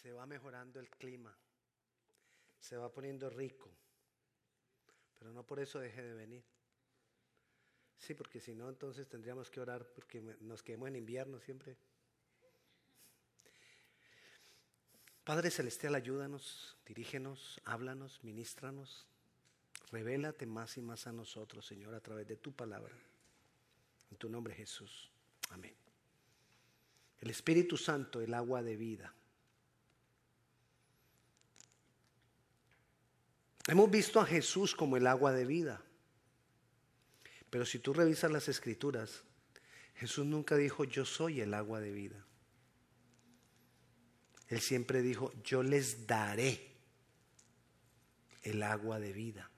se va mejorando el clima, se va poniendo rico, pero no por eso deje de venir. Sí, porque si no, entonces tendríamos que orar porque nos quedemos en invierno siempre. Padre Celestial, ayúdanos, dirígenos, háblanos, ministranos, revélate más y más a nosotros, Señor, a través de tu palabra. En tu nombre, Jesús. Amén. El Espíritu Santo, el agua de vida. Hemos visto a Jesús como el agua de vida. Pero si tú revisas las escrituras, Jesús nunca dijo, yo soy el agua de vida. Él siempre dijo, yo les daré el agua de vida.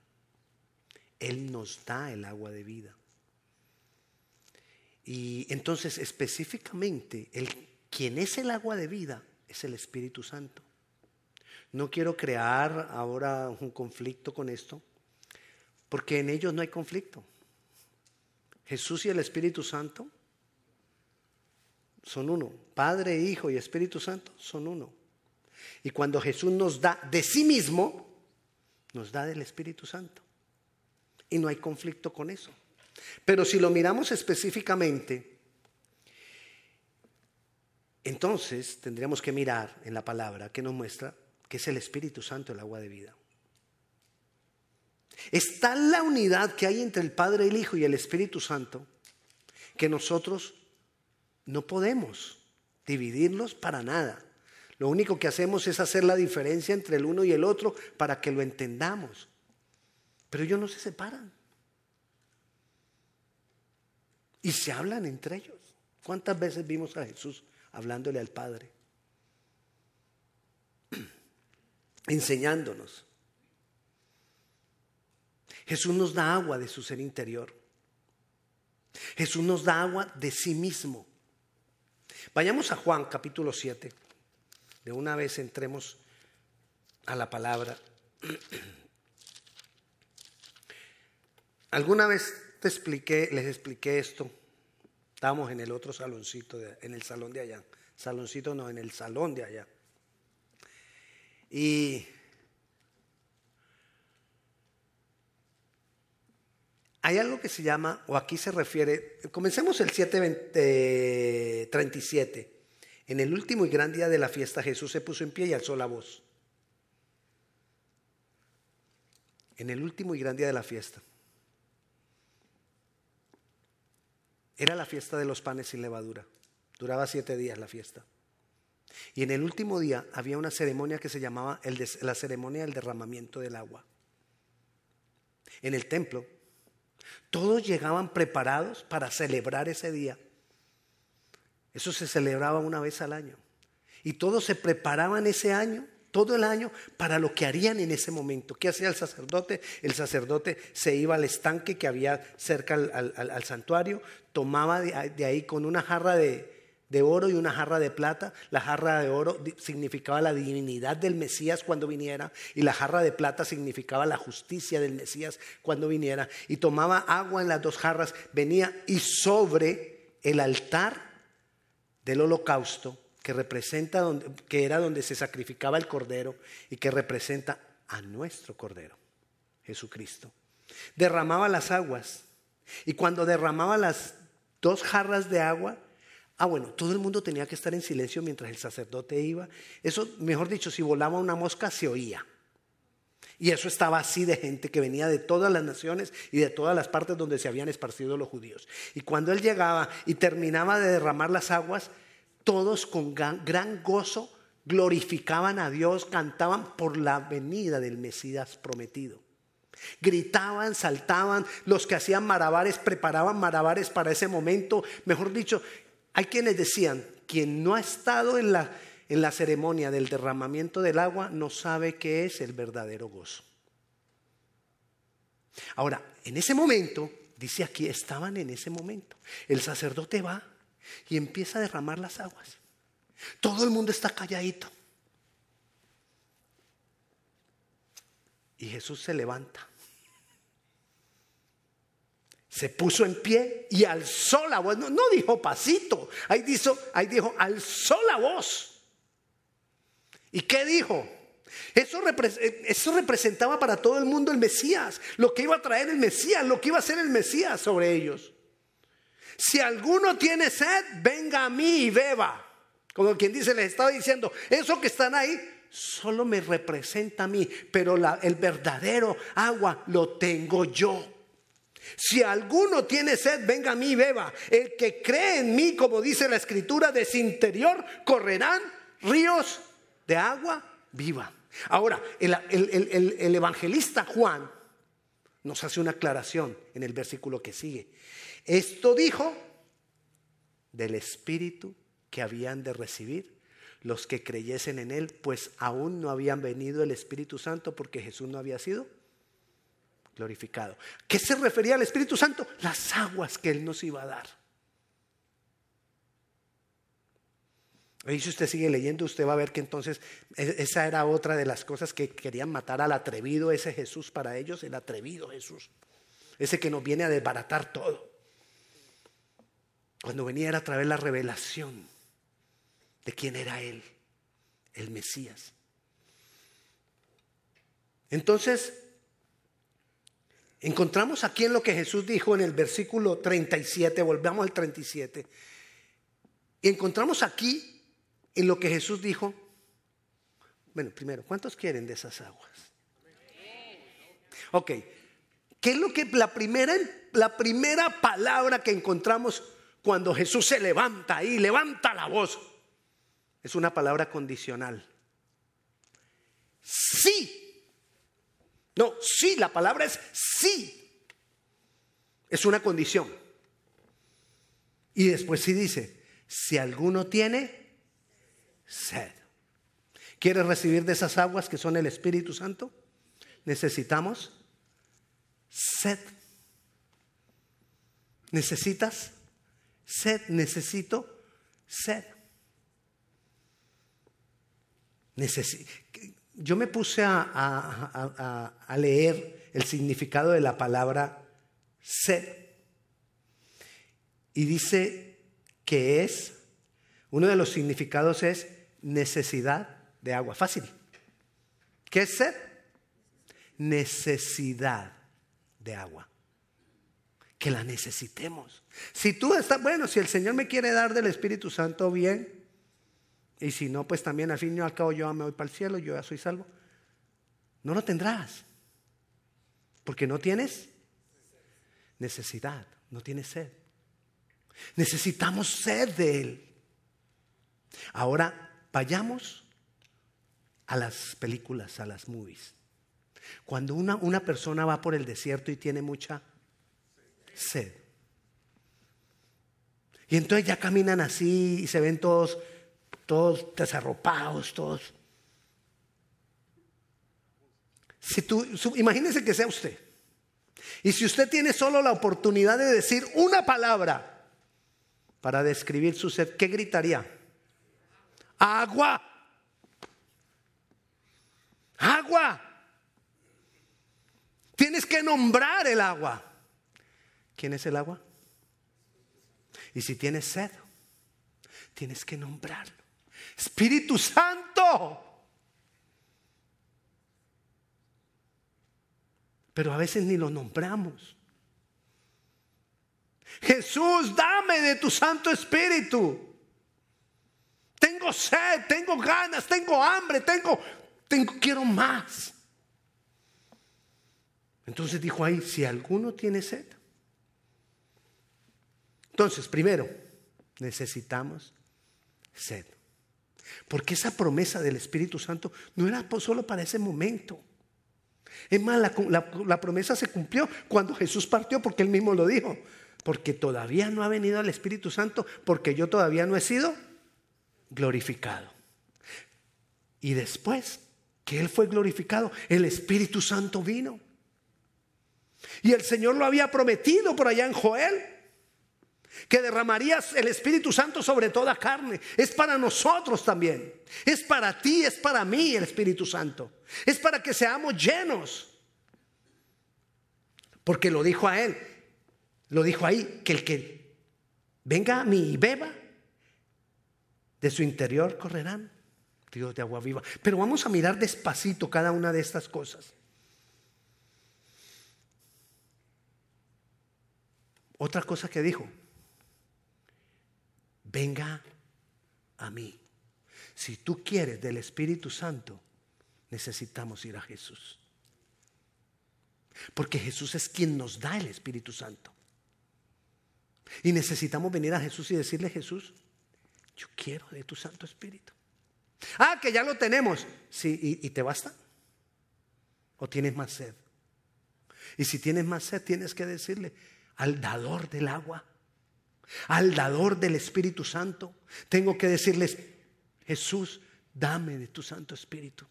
Él nos da el agua de vida. Y entonces específicamente, el, quien es el agua de vida es el Espíritu Santo. No quiero crear ahora un conflicto con esto, porque en ellos no hay conflicto. Jesús y el Espíritu Santo son uno. Padre, Hijo y Espíritu Santo son uno. Y cuando Jesús nos da de sí mismo, nos da del Espíritu Santo. Y no hay conflicto con eso. Pero si lo miramos específicamente, entonces tendríamos que mirar en la palabra que nos muestra que es el Espíritu Santo el agua de vida. Está la unidad que hay entre el Padre, el Hijo y el Espíritu Santo que nosotros no podemos dividirlos para nada. Lo único que hacemos es hacer la diferencia entre el uno y el otro para que lo entendamos. Pero ellos no se separan. Y se hablan entre ellos. ¿Cuántas veces vimos a Jesús hablándole al Padre? Enseñándonos. Jesús nos da agua de su ser interior. Jesús nos da agua de sí mismo. Vayamos a Juan capítulo 7. De una vez entremos a la palabra. Alguna vez les expliqué esto. Estábamos en el otro saloncito, en el salón de allá. Saloncito no, en el salón de allá. Y hay algo que se llama, o aquí se refiere, comencemos el 737. En el último y gran día de la fiesta Jesús se puso en pie y alzó la voz. En el último y gran día de la fiesta. Era la fiesta de los panes sin levadura. Duraba siete días la fiesta. Y en el último día había una ceremonia que se llamaba la ceremonia del derramamiento del agua. En el templo todos llegaban preparados para celebrar ese día. Eso se celebraba una vez al año. Y todos se preparaban ese año, todo el año, para lo que harían en ese momento. ¿Qué hacía el sacerdote? El sacerdote se iba al estanque que había cerca al, santuario, tomaba de ahí con una jarra de, de oro y una jarra de plata. La jarra de oro significaba la divinidad del Mesías cuando viniera y la jarra de plata significaba la justicia del Mesías cuando viniera. Y tomaba agua en las dos jarras, venía y sobre el altar del holocausto que representa donde, que era donde se sacrificaba el cordero y que representa a nuestro cordero, Jesucristo. Derramaba las aguas y cuando derramaba las dos jarras de agua, Ah, bueno, todo el mundo tenía que estar en silencio mientras el sacerdote iba. Eso, mejor dicho, si volaba una mosca, se oía. Y eso estaba así de gente que venía de todas las naciones y de todas las partes donde se habían esparcido los judíos. Y cuando él llegaba y terminaba de derramar las aguas, todos con gran gozo glorificaban a Dios, cantaban por la venida del Mesías prometido. Gritaban, saltaban, los que hacían marabares preparaban marabares para ese momento. Mejor dicho, hay quienes decían, quien no ha estado en la, en la ceremonia del derramamiento del agua no sabe qué es el verdadero gozo. Ahora, en ese momento, dice aquí, estaban en ese momento. El sacerdote va y empieza a derramar las aguas. Todo el mundo está calladito. Y Jesús se levanta se puso en pie y alzó la voz. No, dijo pasito, ahí dijo, ahí dijo, alzó la voz. ¿Y qué dijo? Eso, eso, representaba para todo el mundo el Mesías, lo que iba a traer el Mesías, lo que iba a hacer el Mesías sobre ellos. Si alguno tiene sed, venga a mí y beba. Como quien dice, les estaba diciendo, eso que están ahí solo me representa a mí, pero el verdadero agua lo tengo yo. Si alguno tiene sed, venga a mí y beba. El que cree en mí, como dice la escritura, de su interior correrán ríos de agua viva. Ahora, el, el evangelista Juan nos hace una aclaración en el versículo que sigue. Esto dijo del Espíritu que habían de recibir los que creyesen en Él, pues aún no habían venido el Espíritu Santo porque Jesús no había sido glorificado. ¿Qué se refería al Espíritu Santo? Las aguas que Él nos iba a dar. Y si usted sigue leyendo, usted va a ver que entonces e, esa era otra de las cosas que querían matar al atrevido, ese Jesús para ellos, el atrevido Jesús, ese que nos viene a desbaratar todo. Cuando venía era a través la revelación de quién era Él, el Mesías. Entonces, encontramos aquí en lo que Jesús dijo en el versículo 37, volvamos al 37, y encontramos aquí en lo que Jesús dijo, bueno, primero, ¿cuántos quieren de esas aguas? Ok, ¿qué es lo que la primera, la primera palabra que encontramos cuando Jesús se levanta ahí, levanta la voz, es una palabra condicional. Sí. No, sí, la palabra es sí. Es una condición. Y después sí dice, si alguno tiene sed. ¿Quieres recibir de esas aguas que son el Espíritu Santo? Necesitamos sed. ¿Necesitas Sed, necesito sed. Yo me puse a, leer el significado de la palabra sed. Y dice que es, uno de los significados es necesidad de agua. Fácil. ¿Qué es sed? Necesidad de agua que la necesitemos. Si tú estás, bueno, si el Señor me quiere dar del Espíritu Santo, bien. Y si no, pues también al fin y al cabo yo me voy para el cielo, yo ya soy salvo. No lo tendrás. Porque no tienes necesidad, no tienes sed. Necesitamos sed de Él. Ahora vayamos a las películas, a las movies. Cuando una, una persona va por el desierto y tiene mucha sed. Y entonces ya caminan así y se ven todos, todos desarropados, todos. Si tú, imagínese que sea usted. Y si usted tiene solo la oportunidad de decir una palabra para describir su sed, ¿qué gritaría? Agua. Agua. Tienes que nombrar el agua. ¿Quién es el agua? Y si tienes sed, tienes que nombrarlo. Espíritu Santo. Pero a veces ni lo nombramos. Jesús, dame de tu Santo Espíritu. Tengo sed, tengo ganas, tengo hambre, tengo, tengo, quiero más. Entonces dijo ahí, si alguno tiene sed, entonces, primero, necesitamos sed. Porque esa promesa del Espíritu Santo no era solo para ese momento. Es más, la, promesa se cumplió cuando Jesús partió, porque él mismo lo dijo. Porque todavía no ha venido el Espíritu Santo, porque yo todavía no he sido glorificado. Y después que Él fue glorificado, el Espíritu Santo vino. Y el Señor lo había prometido por allá en Joel que derramarías el Espíritu Santo sobre toda carne. Es para nosotros también. Es para ti, es para mí el Espíritu Santo. Es para que seamos llenos. Porque lo dijo a él, lo dijo ahí, que el que venga a mí y beba, de su interior correrán ríos de agua viva. Pero vamos a mirar despacito cada una de estas cosas. Otra cosa que dijo, venga a mí. Si tú quieres del Espíritu Santo, necesitamos ir a Jesús. Porque Jesús es quien nos da el Espíritu Santo. Y necesitamos venir a Jesús y decirle, Jesús, yo quiero de tu Santo Espíritu. Ah, que ya lo tenemos. Sí, ¿y, y te basta? ¿O tienes más sed? Y si tienes más sed, tienes que decirle al dador del agua, al dador del Espíritu Santo. Tengo que decirles, Jesús, dame de tu Santo Espíritu.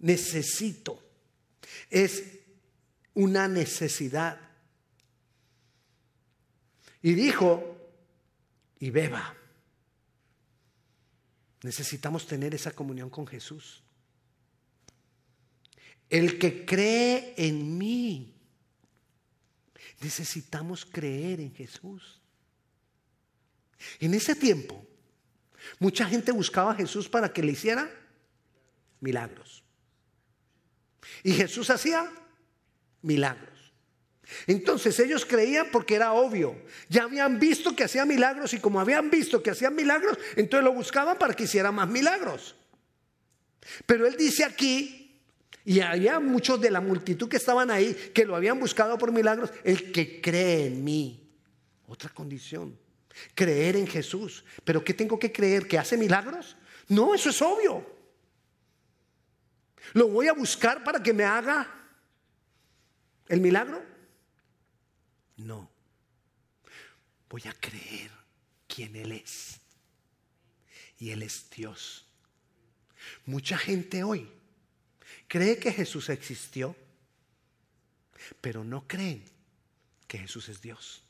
Necesito. Es una necesidad. Y dijo, y beba. Necesitamos tener esa comunión con Jesús. El que cree en mí, necesitamos creer en Jesús. En ese tiempo, mucha gente buscaba a Jesús para que le hiciera milagros. Y Jesús hacía milagros. Entonces ellos creían porque era obvio. Ya habían visto que hacía milagros y como habían visto que hacía milagros, entonces lo buscaban para que hiciera más milagros. Pero él dice aquí, y había muchos de la multitud que estaban ahí que lo habían buscado por milagros, el que cree en mí. Otra condición, creer en Jesús. ¿Pero qué tengo que creer? ¿Que hace milagros? No, eso es obvio. ¿Lo voy a buscar para que me haga el milagro? No. Voy a creer quién Él es. Y Él es Dios. Mucha gente hoy cree que Jesús existió, pero no creen que Jesús es Dios.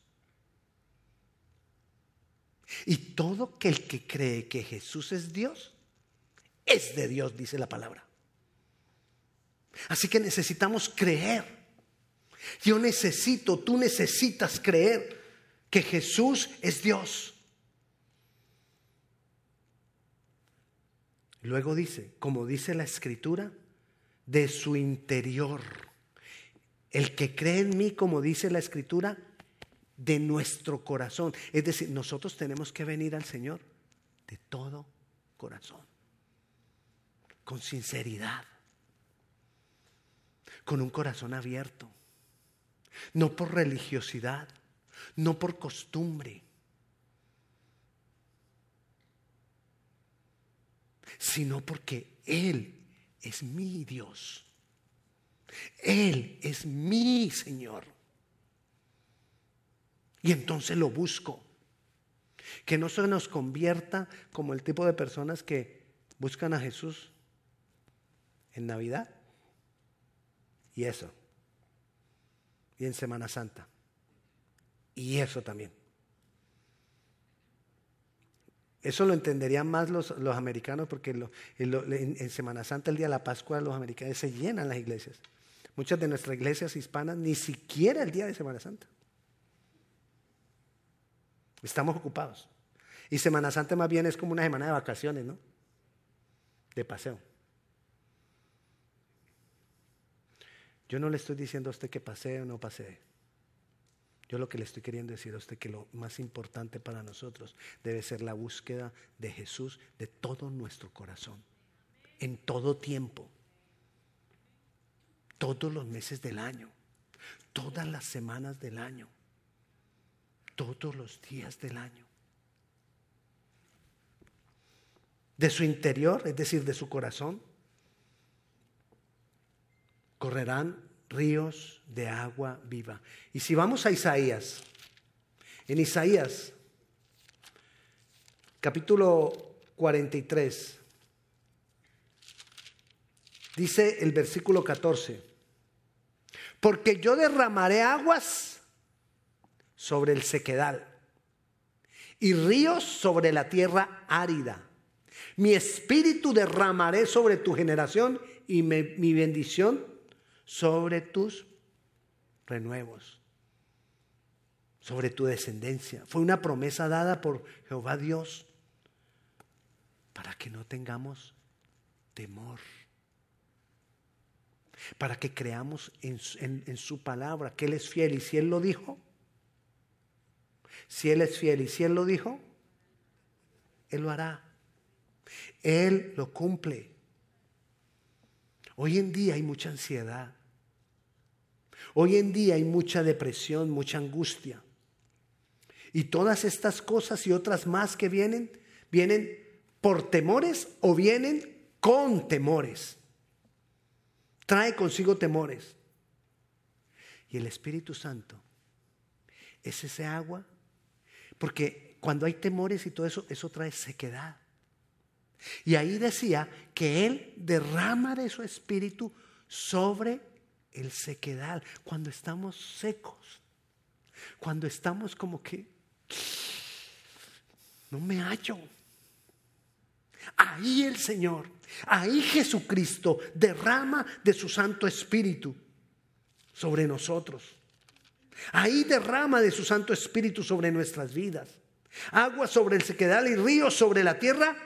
Y todo aquel que cree que Jesús es Dios, es de Dios, dice la palabra. Así que necesitamos creer yo necesito, tú necesitas creer que Jesús es Dios. Luego dice, como dice la escritura, de su interior. El que cree en mí, como dice la escritura, de nuestro corazón. Es decir, nosotros tenemos que venir al Señor de todo corazón, con sinceridad, con un corazón abierto no por religiosidad, no por costumbre, sino porque Él es mi Dios. Él es mi Señor. Y entonces lo busco. Que no se nos convierta como el tipo de personas que buscan a Jesús en Navidad. Y eso y en Semana Santa. Y eso también. Eso lo entenderían más los, americanos porque en, Semana Santa, el día de la Pascua, los americanos se llenan las iglesias. Muchas de nuestras iglesias hispanas ni siquiera el día de Semana Santa. Estamos ocupados. Y Semana Santa más bien es como una semana de vacaciones, ¿no? De paseo. Yo no le estoy diciendo a usted que pase o no pase. Yo lo que le estoy queriendo decir a usted que lo más importante para nosotros debe ser la búsqueda de Jesús de todo nuestro corazón, en todo tiempo, todos los meses del año, todas las semanas del año, todos los días del año. De su interior, es decir, de su corazón, correrán ríos de agua viva. Y si vamos a Isaías, en Isaías, capítulo 43, dice el versículo 14, porque yo derramaré aguas sobre el sequedal y ríos sobre la tierra árida. Mi espíritu derramaré sobre tu generación y mi bendición sobre tus renuevos, sobre tu descendencia. Fue una promesa dada por Jehová Dios. para que no tengamos temor, para que creamos en, en, su palabra, que Él es fiel y si Él lo dijo, si Él es fiel y si Él lo dijo, Él lo hará. Él lo cumple. Hoy en día hay mucha ansiedad. Hoy en día hay mucha depresión, mucha angustia. Y todas estas cosas y otras más que vienen, vienen por temores o vienen con temores. Trae consigo temores. Y el Espíritu Santo es ese agua, porque cuando hay temores y todo eso, eso trae sequedad. Y ahí decía que Él derrama de su espíritu sobre el sequedal, cuando estamos secos, cuando estamos como que no me hallo. Ahí el Señor, ahí Jesucristo derrama de su Santo Espíritu sobre nosotros. Ahí derrama de su Santo Espíritu sobre nuestras vidas. Agua sobre el sequedal y ríos sobre la tierra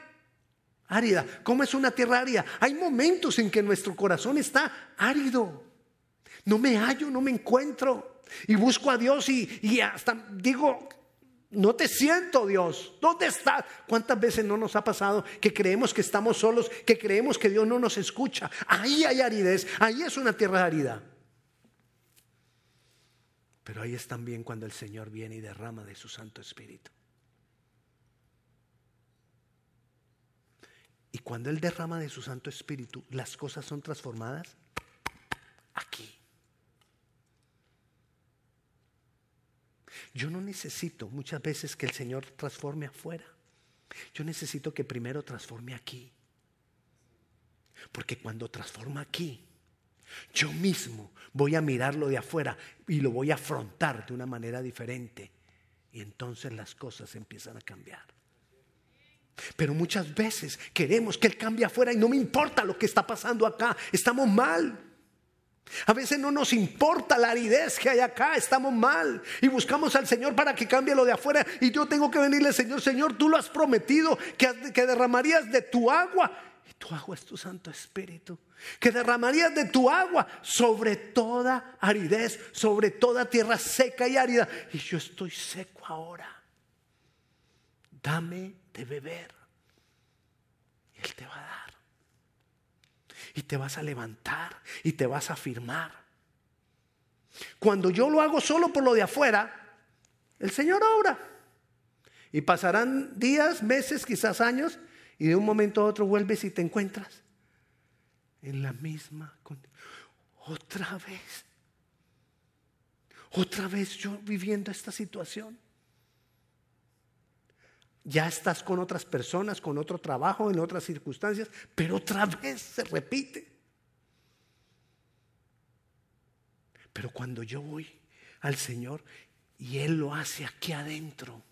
árida. ¿Cómo es una tierra árida? Hay momentos en que nuestro corazón está árido. No me hallo, no me encuentro. Y busco a Dios y, y hasta digo, no te siento Dios. ¿Dónde estás? ¿Cuántas veces no nos ha pasado que creemos que estamos solos, que creemos que Dios no nos escucha? Ahí hay aridez, ahí es una tierra árida. Pero ahí es también cuando el Señor viene y derrama de su Santo Espíritu. Y cuando Él derrama de su Santo Espíritu, las cosas son transformadas aquí. Yo no necesito muchas veces que el Señor transforme afuera. Yo necesito que primero transforme aquí. Porque cuando transforma aquí, yo mismo voy a mirarlo de afuera y lo voy a afrontar de una manera diferente. Y entonces las cosas empiezan a cambiar. Pero muchas veces queremos que Él cambie afuera y no me importa lo que está pasando acá. Estamos mal. A veces no nos importa la aridez que hay acá, estamos mal y buscamos al Señor para que cambie lo de afuera. Y yo tengo que venirle, Señor, Señor, tú lo has prometido que, que derramarías de tu agua. Y tu agua es tu Santo Espíritu. Que derramarías de tu agua sobre toda aridez, sobre toda tierra seca y árida. Y yo estoy seco ahora. Dame de beber. Y Él te va a dar. Y te vas a levantar y te vas a firmar. Cuando yo lo hago solo por lo de afuera, el Señor obra. Y pasarán días, meses, quizás años, y de un momento a otro vuelves y te encuentras en la misma condición. Otra vez. Otra vez yo viviendo esta situación. Ya estás con otras personas, con otro trabajo, en otras circunstancias, pero otra vez se repite. Pero cuando yo voy al Señor y Él lo hace aquí adentro,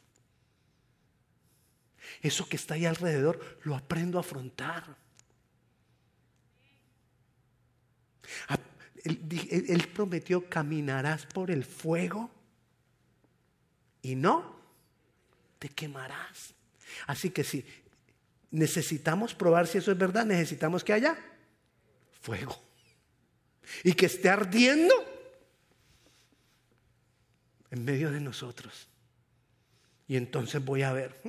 eso que está ahí alrededor lo aprendo a afrontar. Él, prometió, caminarás por el fuego y no te quemarás. Así que si necesitamos probar si eso es verdad, necesitamos que haya fuego. Y que esté ardiendo en medio de nosotros. Y entonces voy a ver, hm,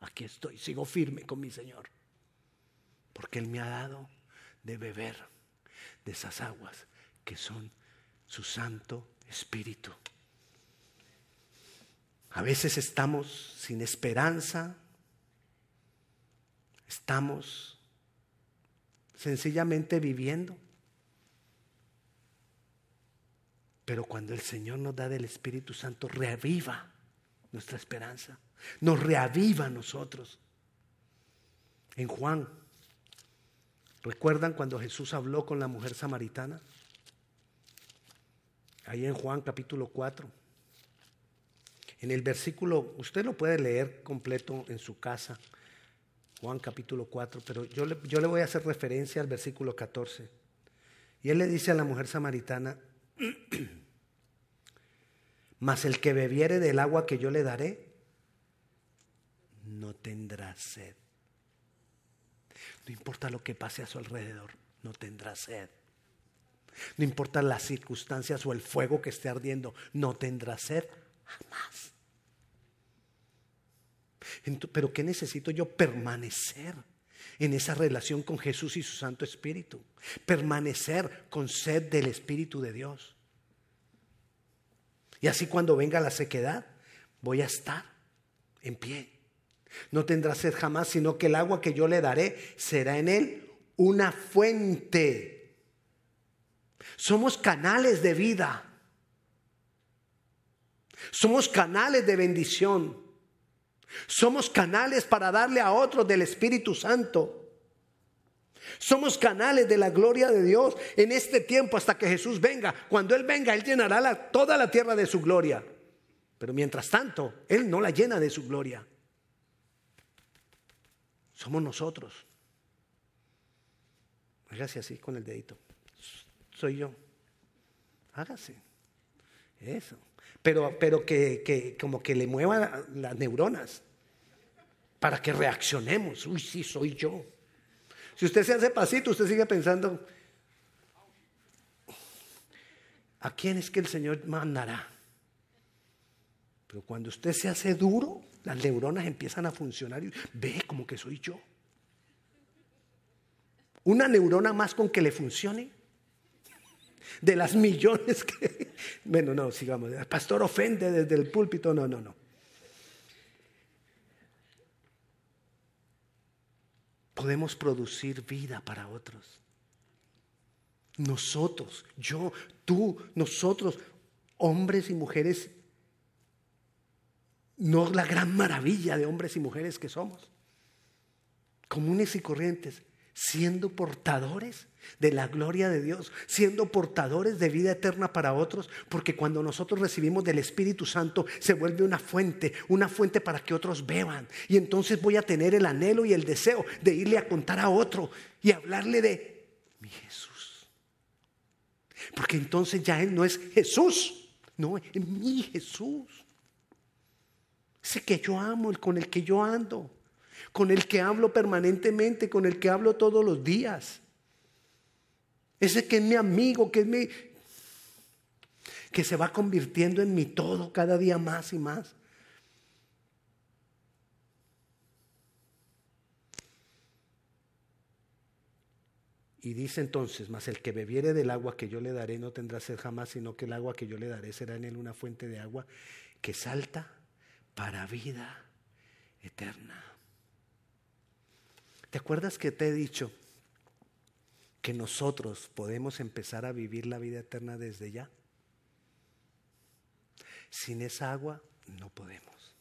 aquí estoy, sigo firme con mi Señor. Porque Él me ha dado de beber de esas aguas que son su Santo Espíritu. A veces estamos sin esperanza, estamos sencillamente viviendo. Pero cuando el Señor nos da del Espíritu Santo, reaviva nuestra esperanza, nos reaviva a nosotros. En Juan, ¿recuerdan cuando Jesús habló con la mujer samaritana? Ahí en Juan capítulo 4. En el versículo, usted lo puede leer completo en su casa, Juan capítulo 4, pero yo le, yo le voy a hacer referencia al versículo 14. Y él le dice a la mujer samaritana, mas el que bebiere del agua que yo le daré, no tendrá sed No importa lo que pase a su alrededor, no tendrá sed. No importa las circunstancias o el fuego que esté ardiendo, no tendrá sed jamás. Pero ¿qué necesito yo? Permanecer en esa relación con Jesús y su Santo Espíritu. Permanecer con sed del Espíritu de Dios. Y así cuando venga la sequedad, voy a estar en pie. No tendrá sed jamás, sino que el agua que yo le daré será en él una fuente. Somos canales de vida. Somos canales de bendición. Somos canales para darle a otros del Espíritu Santo. Somos canales de la gloria de Dios en este tiempo hasta que Jesús venga. Cuando Él venga, Él llenará toda la tierra de su gloria. Pero mientras tanto, Él no la llena de su gloria. Somos nosotros. Hágase así con el dedito. Soy yo. Hágase. Eso. Pero, pero que, que como que le mueva las neuronas para que reaccionemos. Uy, sí, soy yo. Si usted se hace pasito, usted sigue pensando, ¿a quién es que el Señor mandará? Pero cuando usted se hace duro, las neuronas empiezan a funcionar y ve como que soy yo. Una neurona más con que le funcione. De las millones que... Bueno, no, sigamos. El pastor ofende desde el púlpito. No, no, no. podemos producir vida para otros. Nosotros, yo, tú, nosotros, hombres y mujeres, no la gran maravilla de hombres y mujeres que somos, comunes y corrientes, siendo portadores de la gloria de Dios, siendo portadores de vida eterna para otros, porque cuando nosotros recibimos del Espíritu Santo se vuelve una fuente, una fuente para que otros beban. Y entonces voy a tener el anhelo y el deseo de irle a contar a otro y hablarle de mi Jesús. Porque entonces ya Él no es Jesús, no, es mi Jesús. Ese que yo amo, el con el que yo ando con el que hablo permanentemente, con el que hablo todos los días. Ese que es mi amigo, que es mi que se va convirtiendo en mi todo cada día más y más. Y dice entonces, mas el que bebiere del agua que yo le daré no tendrá sed jamás, sino que el agua que yo le daré será en él una fuente de agua que salta para vida eterna. ¿Te acuerdas que te he dicho que nosotros podemos empezar a vivir la vida eterna desde ya? Sin esa agua no podemos.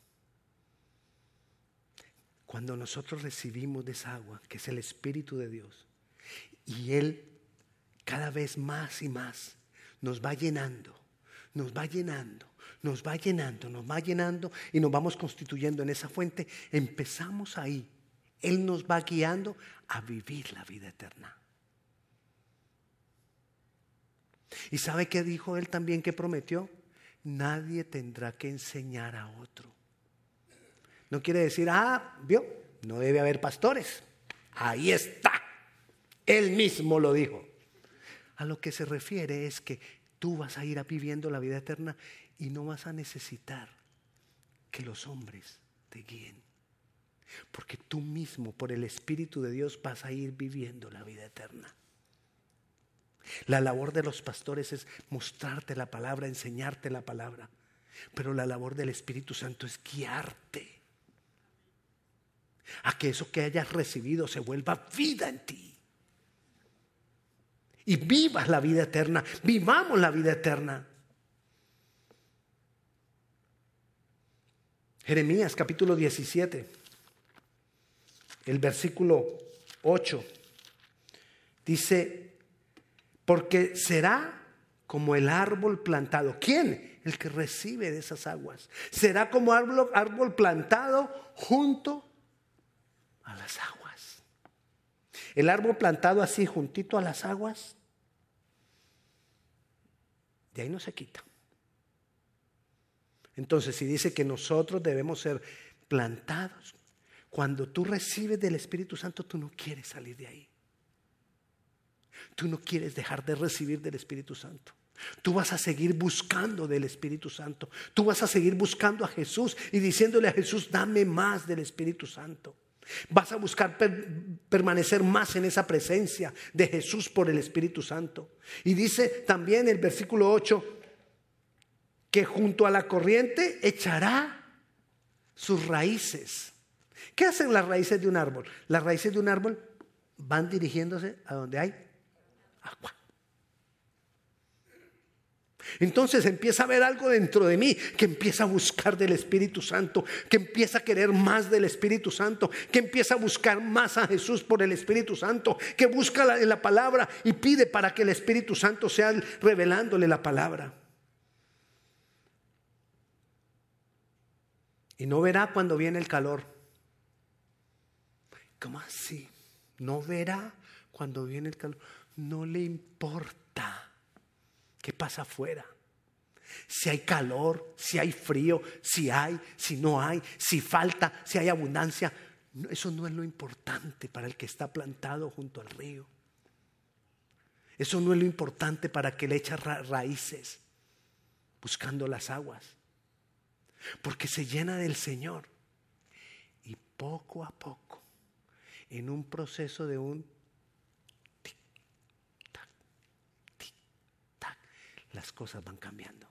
Cuando nosotros recibimos de esa agua, que es el Espíritu de Dios, y Él cada vez más y más nos va llenando, nos va llenando, nos va llenando, nos va llenando y nos vamos constituyendo en esa fuente, empezamos ahí él nos va guiando a vivir la vida eterna. ¿Y sabe qué dijo Él también que prometió? Nadie tendrá que enseñar a otro. No quiere decir, ah, vio, no debe haber pastores. Ahí está. Él mismo lo dijo. A lo que se refiere es que tú vas a ir viviendo la vida eterna y no vas a necesitar que los hombres te guíen. Porque tú mismo, por el Espíritu de Dios, vas a ir viviendo la vida eterna. La labor de los pastores es mostrarte la palabra, enseñarte la palabra. Pero la labor del Espíritu Santo es guiarte a que eso que hayas recibido se vuelva vida en ti. Y vivas la vida eterna, vivamos la vida eterna. Jeremías capítulo 17 el versículo 8, dice, porque será como el árbol plantado. ¿Quién? El que recibe de esas aguas. Será como árbol, árbol plantado junto a las aguas. El árbol plantado así juntito a las aguas, de ahí no se quita. Entonces, si dice que nosotros debemos ser plantados, Cuando tú recibes del Espíritu Santo, tú no quieres salir de ahí. Tú no quieres dejar de recibir del Espíritu Santo. Tú vas a seguir buscando del Espíritu Santo. Tú vas a seguir buscando a Jesús y diciéndole a Jesús, dame más del Espíritu Santo. Vas a buscar permanecer más en esa presencia de Jesús por el Espíritu Santo. Y dice también el versículo 8 que junto a la corriente echará sus raíces. ¿Qué hacen las raíces de un árbol? Las raíces de un árbol van dirigiéndose a donde hay agua. Entonces empieza a ver algo dentro de mí que empieza a buscar del Espíritu Santo, que empieza a querer más del Espíritu Santo, que empieza a buscar más a Jesús por el Espíritu Santo, que busca en la palabra y pide para que el Espíritu Santo sea revelándole la palabra. Y no verá cuando viene el calor. ¿Cómo así? No verá cuando viene el calor. No le importa qué pasa afuera. Si hay calor, si hay frío, si hay, si no hay, si falta, si hay abundancia. Eso no es lo importante para el que está plantado junto al río. Eso no es lo importante para que le echa raíces buscando las aguas. Porque se llena del Señor. Y poco a poco, en un proceso de un las cosas van cambiando.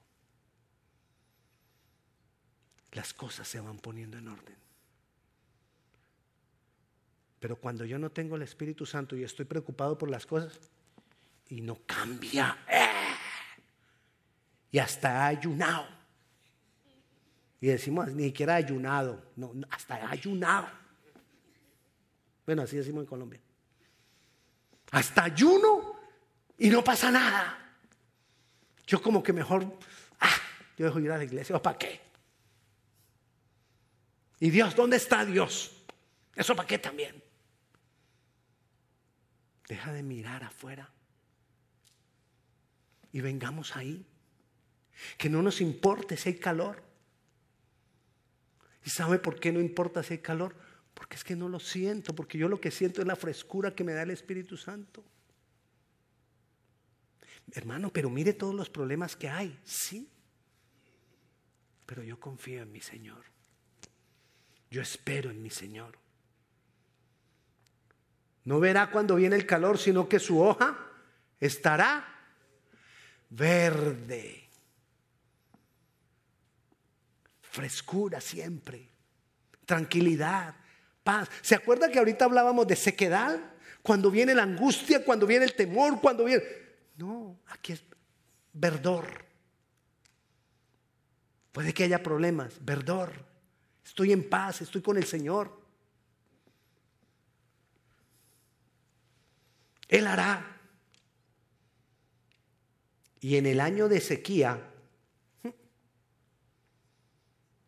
Las cosas se van poniendo en orden. Pero cuando yo no tengo el Espíritu Santo y estoy preocupado por las cosas y no cambia, y hasta ayunado. Y decimos ni siquiera ayunado, no, hasta ayunado. Bueno, así decimos en Colombia. Hasta ayuno y no pasa nada. Yo como que mejor, ah, yo dejo ir a la iglesia, ¿o para qué? ¿Y Dios? ¿Dónde está Dios? ¿Eso para qué también? Deja de mirar afuera. Y vengamos ahí. Que no nos importe si hay calor. ¿Y sabe por qué no importa si hay calor? Porque es que no lo siento, porque yo lo que siento es la frescura que me da el Espíritu Santo. Hermano, pero mire todos los problemas que hay. Sí. Pero yo confío en mi Señor. Yo espero en mi Señor. No verá cuando viene el calor, sino que su hoja estará verde. Frescura siempre. Tranquilidad. Paz. ¿Se acuerda que ahorita hablábamos de sequedad? Cuando viene la angustia, cuando viene el temor, cuando viene... No, aquí es verdor. Puede que haya problemas, verdor. Estoy en paz, estoy con el Señor. Él hará. Y en el año de sequía,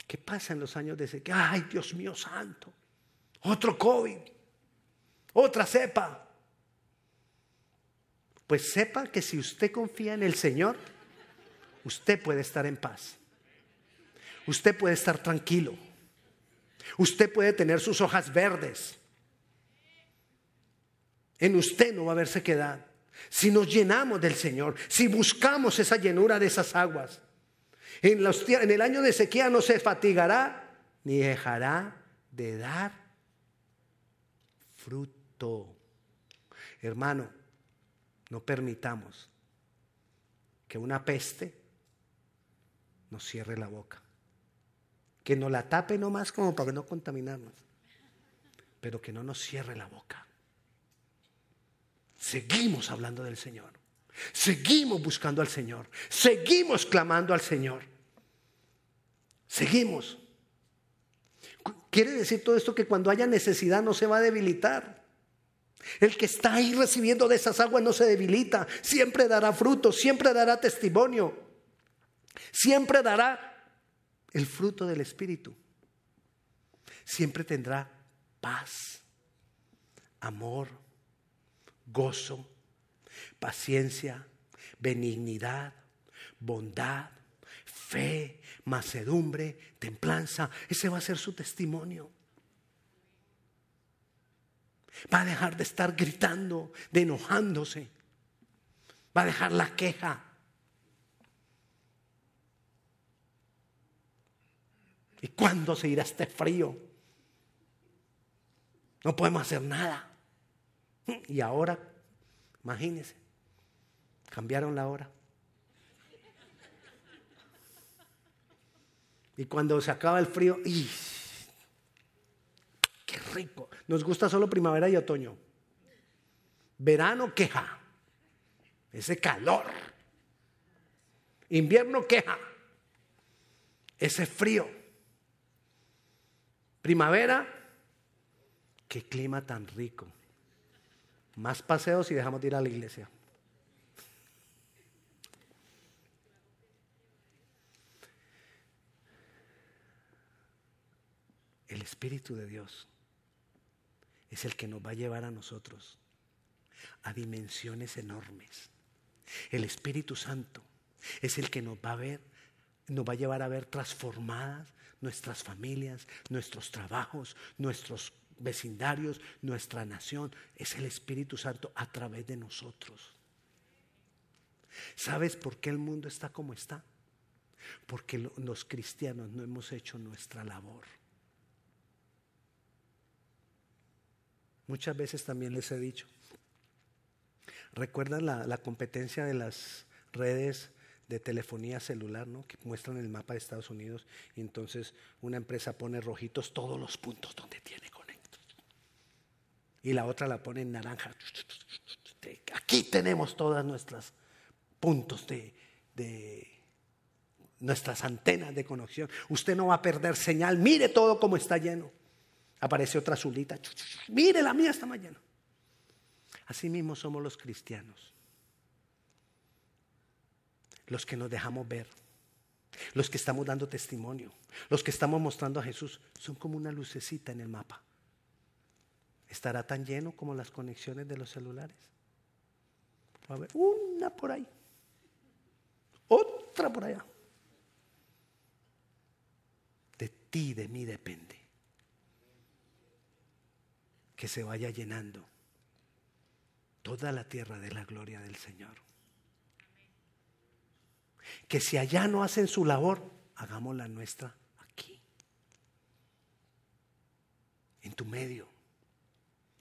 ¿qué pasa en los años de sequía? Ay, Dios mío santo, otro COVID, otra cepa. Pues sepa que si usted confía en el Señor, usted puede estar en paz. Usted puede estar tranquilo. Usted puede tener sus hojas verdes. En usted no va a haber sequedad. Si nos llenamos del Señor, si buscamos esa llenura de esas aguas, en, el año de sequía no se fatigará ni dejará de dar fruto. Hermano, no permitamos que una peste nos cierre la boca. Que nos la tape nomás como para no contaminarnos. Pero que no nos cierre la boca. Seguimos hablando del Señor. Seguimos buscando al Señor. Seguimos clamando al Señor. Seguimos. Quiere decir todo esto que cuando haya necesidad no se va a debilitar. El que está ahí recibiendo de esas aguas no se debilita, siempre dará fruto, siempre dará testimonio, siempre dará el fruto del Espíritu, siempre tendrá paz, amor, gozo, paciencia, benignidad, bondad, fe, macedumbre, templanza. Ese va a ser su testimonio. Va a dejar de estar gritando, de enojándose. Va a dejar la queja. ¿Y cuándo se irá este frío? No podemos hacer nada. Y ahora, imagínense, cambiaron la hora. Y cuando se acaba el frío, ¡y! ¡Qué rico! Nos gusta solo primavera y otoño. Verano, queja. Ese calor. Invierno, queja. Ese frío. Primavera, qué clima tan rico. Más paseos y dejamos de ir a la iglesia. El Espíritu de Dios es el que nos va a llevar a nosotros a dimensiones enormes. El Espíritu Santo es el que nos va a ver, nos va a llevar a ver transformadas nuestras familias, nuestros trabajos, nuestros vecindarios, nuestra nación. Es el Espíritu Santo a través de nosotros. ¿Sabes por qué el mundo está como está? Porque los cristianos no hemos hecho nuestra labor. Muchas veces también les he dicho, ¿recuerdan la, competencia de las redes de telefonía celular, ¿no? que muestran el mapa de Estados Unidos y entonces una empresa pone rojitos todos los puntos donde tiene conectos y la otra la pone en naranja. Aquí tenemos todas nuestras puntos de, de nuestras antenas de conexión. Usted no va a perder señal. Mire todo como está lleno. Aparece otra azulita. Mire, la mía está mañana. Así mismo somos los cristianos. Los que nos dejamos ver. Los que estamos dando testimonio. Los que estamos mostrando a Jesús. Son como una lucecita en el mapa. ¿Estará tan lleno como las conexiones de los celulares? A ver, una por ahí. Otra por allá. De ti, de mí depende que se vaya llenando toda la tierra de la gloria del Señor. Que si allá no hacen su labor, hagamos la nuestra aquí, en tu medio,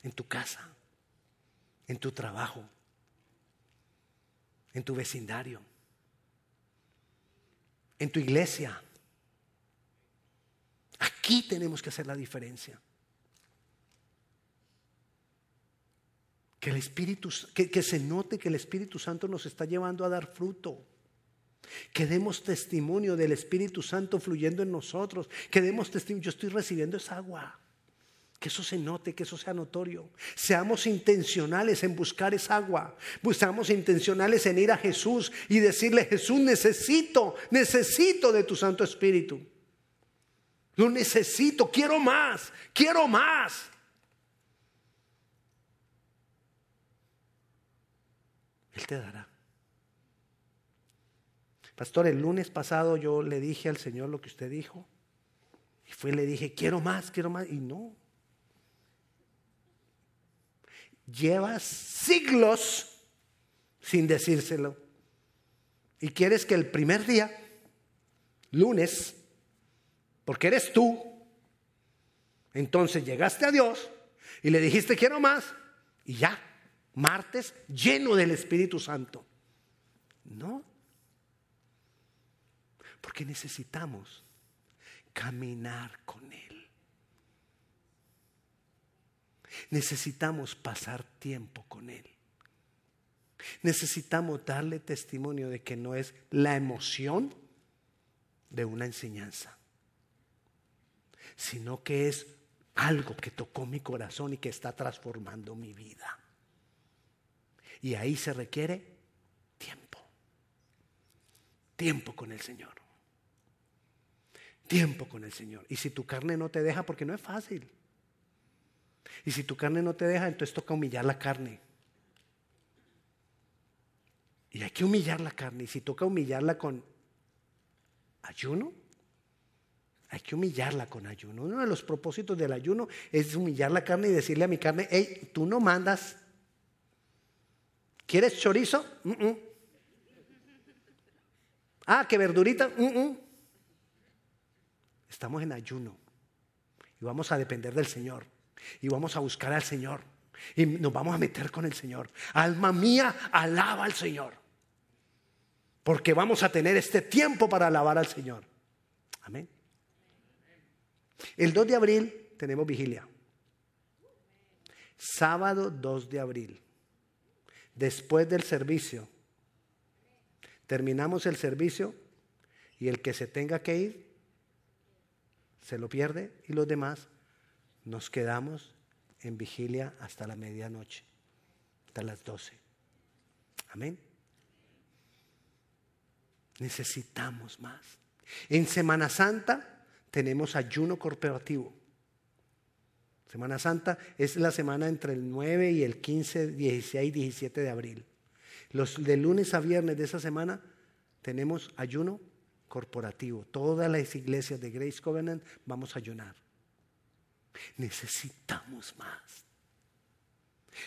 en tu casa, en tu trabajo, en tu vecindario, en tu iglesia. Aquí tenemos que hacer la diferencia. Que el Espíritu, que, se note que el Espíritu Santo nos está llevando a dar fruto. Que demos testimonio del Espíritu Santo fluyendo en nosotros. Que demos testimonio. Yo estoy recibiendo esa agua. Que eso se note, que eso sea notorio. Seamos intencionales en buscar esa agua. Seamos intencionales en ir a Jesús y decirle, Jesús, necesito, necesito de tu Santo Espíritu. Lo necesito, quiero más, quiero más. Él te dará. Pastor, el lunes pasado yo le dije al Señor lo que usted dijo. Y fue y le dije, quiero más, quiero más. Y no. Llevas siglos sin decírselo. Y quieres que el primer día, lunes, porque eres tú, entonces llegaste a Dios y le dijiste quiero más y ya martes lleno del Espíritu Santo. No. Porque necesitamos caminar con Él. Necesitamos pasar tiempo con Él. Necesitamos darle testimonio de que no es la emoción de una enseñanza, sino que es algo que tocó mi corazón y que está transformando mi vida. Y ahí se requiere tiempo. Tiempo con el Señor. Tiempo con el Señor. Y si tu carne no te deja, porque no es fácil. Y si tu carne no te deja, entonces toca humillar la carne. Y hay que humillar la carne. Y si toca humillarla con ayuno, Hay que humillarla con ayuno. Uno de los propósitos del ayuno es humillar la carne y decirle a mi carne, hey, tú no mandas. ¿Quieres chorizo? Ah, que verdurita. Estamos en ayuno y vamos a depender del Señor y vamos a buscar al Señor y nos vamos a meter con el Señor. Alma mía, alaba al Señor. Porque vamos a tener este tiempo para alabar al Señor. Amén. El 2 de abril tenemos vigilia. Sábado 2 de abril. Después del servicio. Terminamos el servicio y el que se tenga que ir se lo pierde y los demás nos quedamos en vigilia hasta la medianoche, hasta las 12. Amén. Necesitamos más. En Semana Santa tenemos ayuno corporativo. Semana Santa es la semana entre el 9 y el 15, 16, 17 de abril. Los de lunes a viernes de esa semana tenemos ayuno corporativo. Todas las iglesias de Grace Covenant vamos a ayunar. Necesitamos más.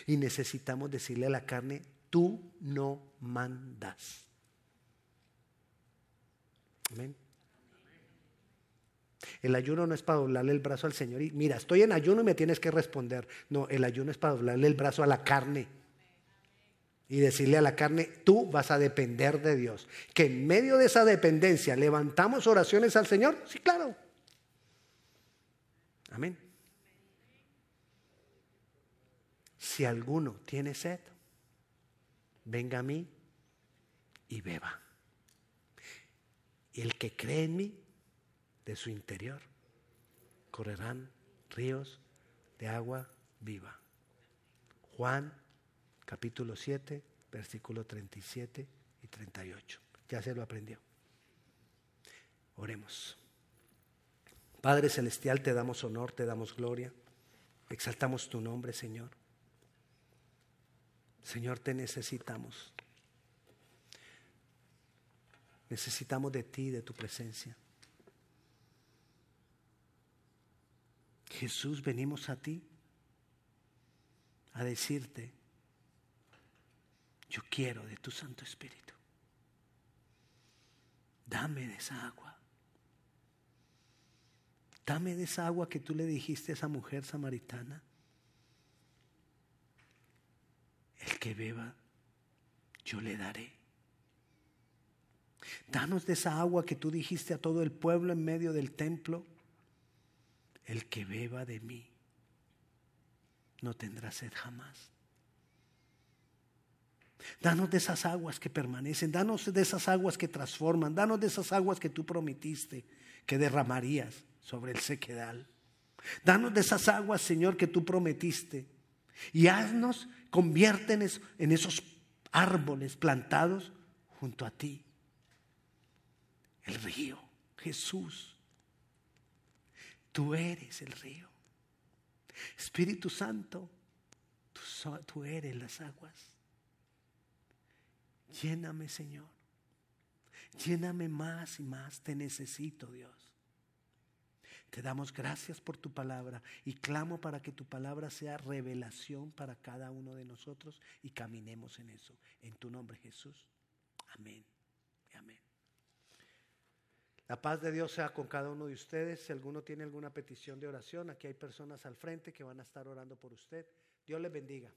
Y necesitamos decirle a la carne, tú no mandas. Amén. El ayuno no es para doblarle el brazo al Señor y mira, estoy en ayuno y me tienes que responder. No, el ayuno es para doblarle el brazo a la carne y decirle a la carne, tú vas a depender de Dios. Que en medio de esa dependencia levantamos oraciones al Señor. Sí, claro. Amén. Si alguno tiene sed, venga a mí y beba. Y el que cree en mí, de su interior, correrán ríos de agua viva. Juan capítulo 7, versículo 37 y 38. Ya se lo aprendió. Oremos. Padre Celestial, te damos honor, te damos gloria. Exaltamos tu nombre, Señor. Señor, te necesitamos. Necesitamos de ti, de tu presencia. Jesús, venimos a ti a decirte, yo quiero de tu Santo Espíritu. Dame de esa agua. Dame de esa agua que tú le dijiste a esa mujer samaritana. El que beba, yo le daré. Danos de esa agua que tú dijiste a todo el pueblo en medio del templo. El que beba de mí no tendrá sed jamás. Danos de esas aguas que permanecen, danos de esas aguas que transforman, danos de esas aguas que tú prometiste que derramarías sobre el sequedal. Danos de esas aguas, Señor, que tú prometiste. Y haznos, conviértenos en esos árboles plantados junto a ti. El río, Jesús. Tú eres el río. Espíritu Santo, tú, eres las aguas. Lléname, Señor. Lléname más y más. Te necesito, Dios. Te damos gracias por tu palabra y clamo para que tu palabra sea revelación para cada uno de nosotros y caminemos en eso. En tu nombre, Jesús. Amén. La paz de Dios sea con cada uno de ustedes. Si alguno tiene alguna petición de oración, aquí hay personas al frente que van a estar orando por usted. Dios les bendiga.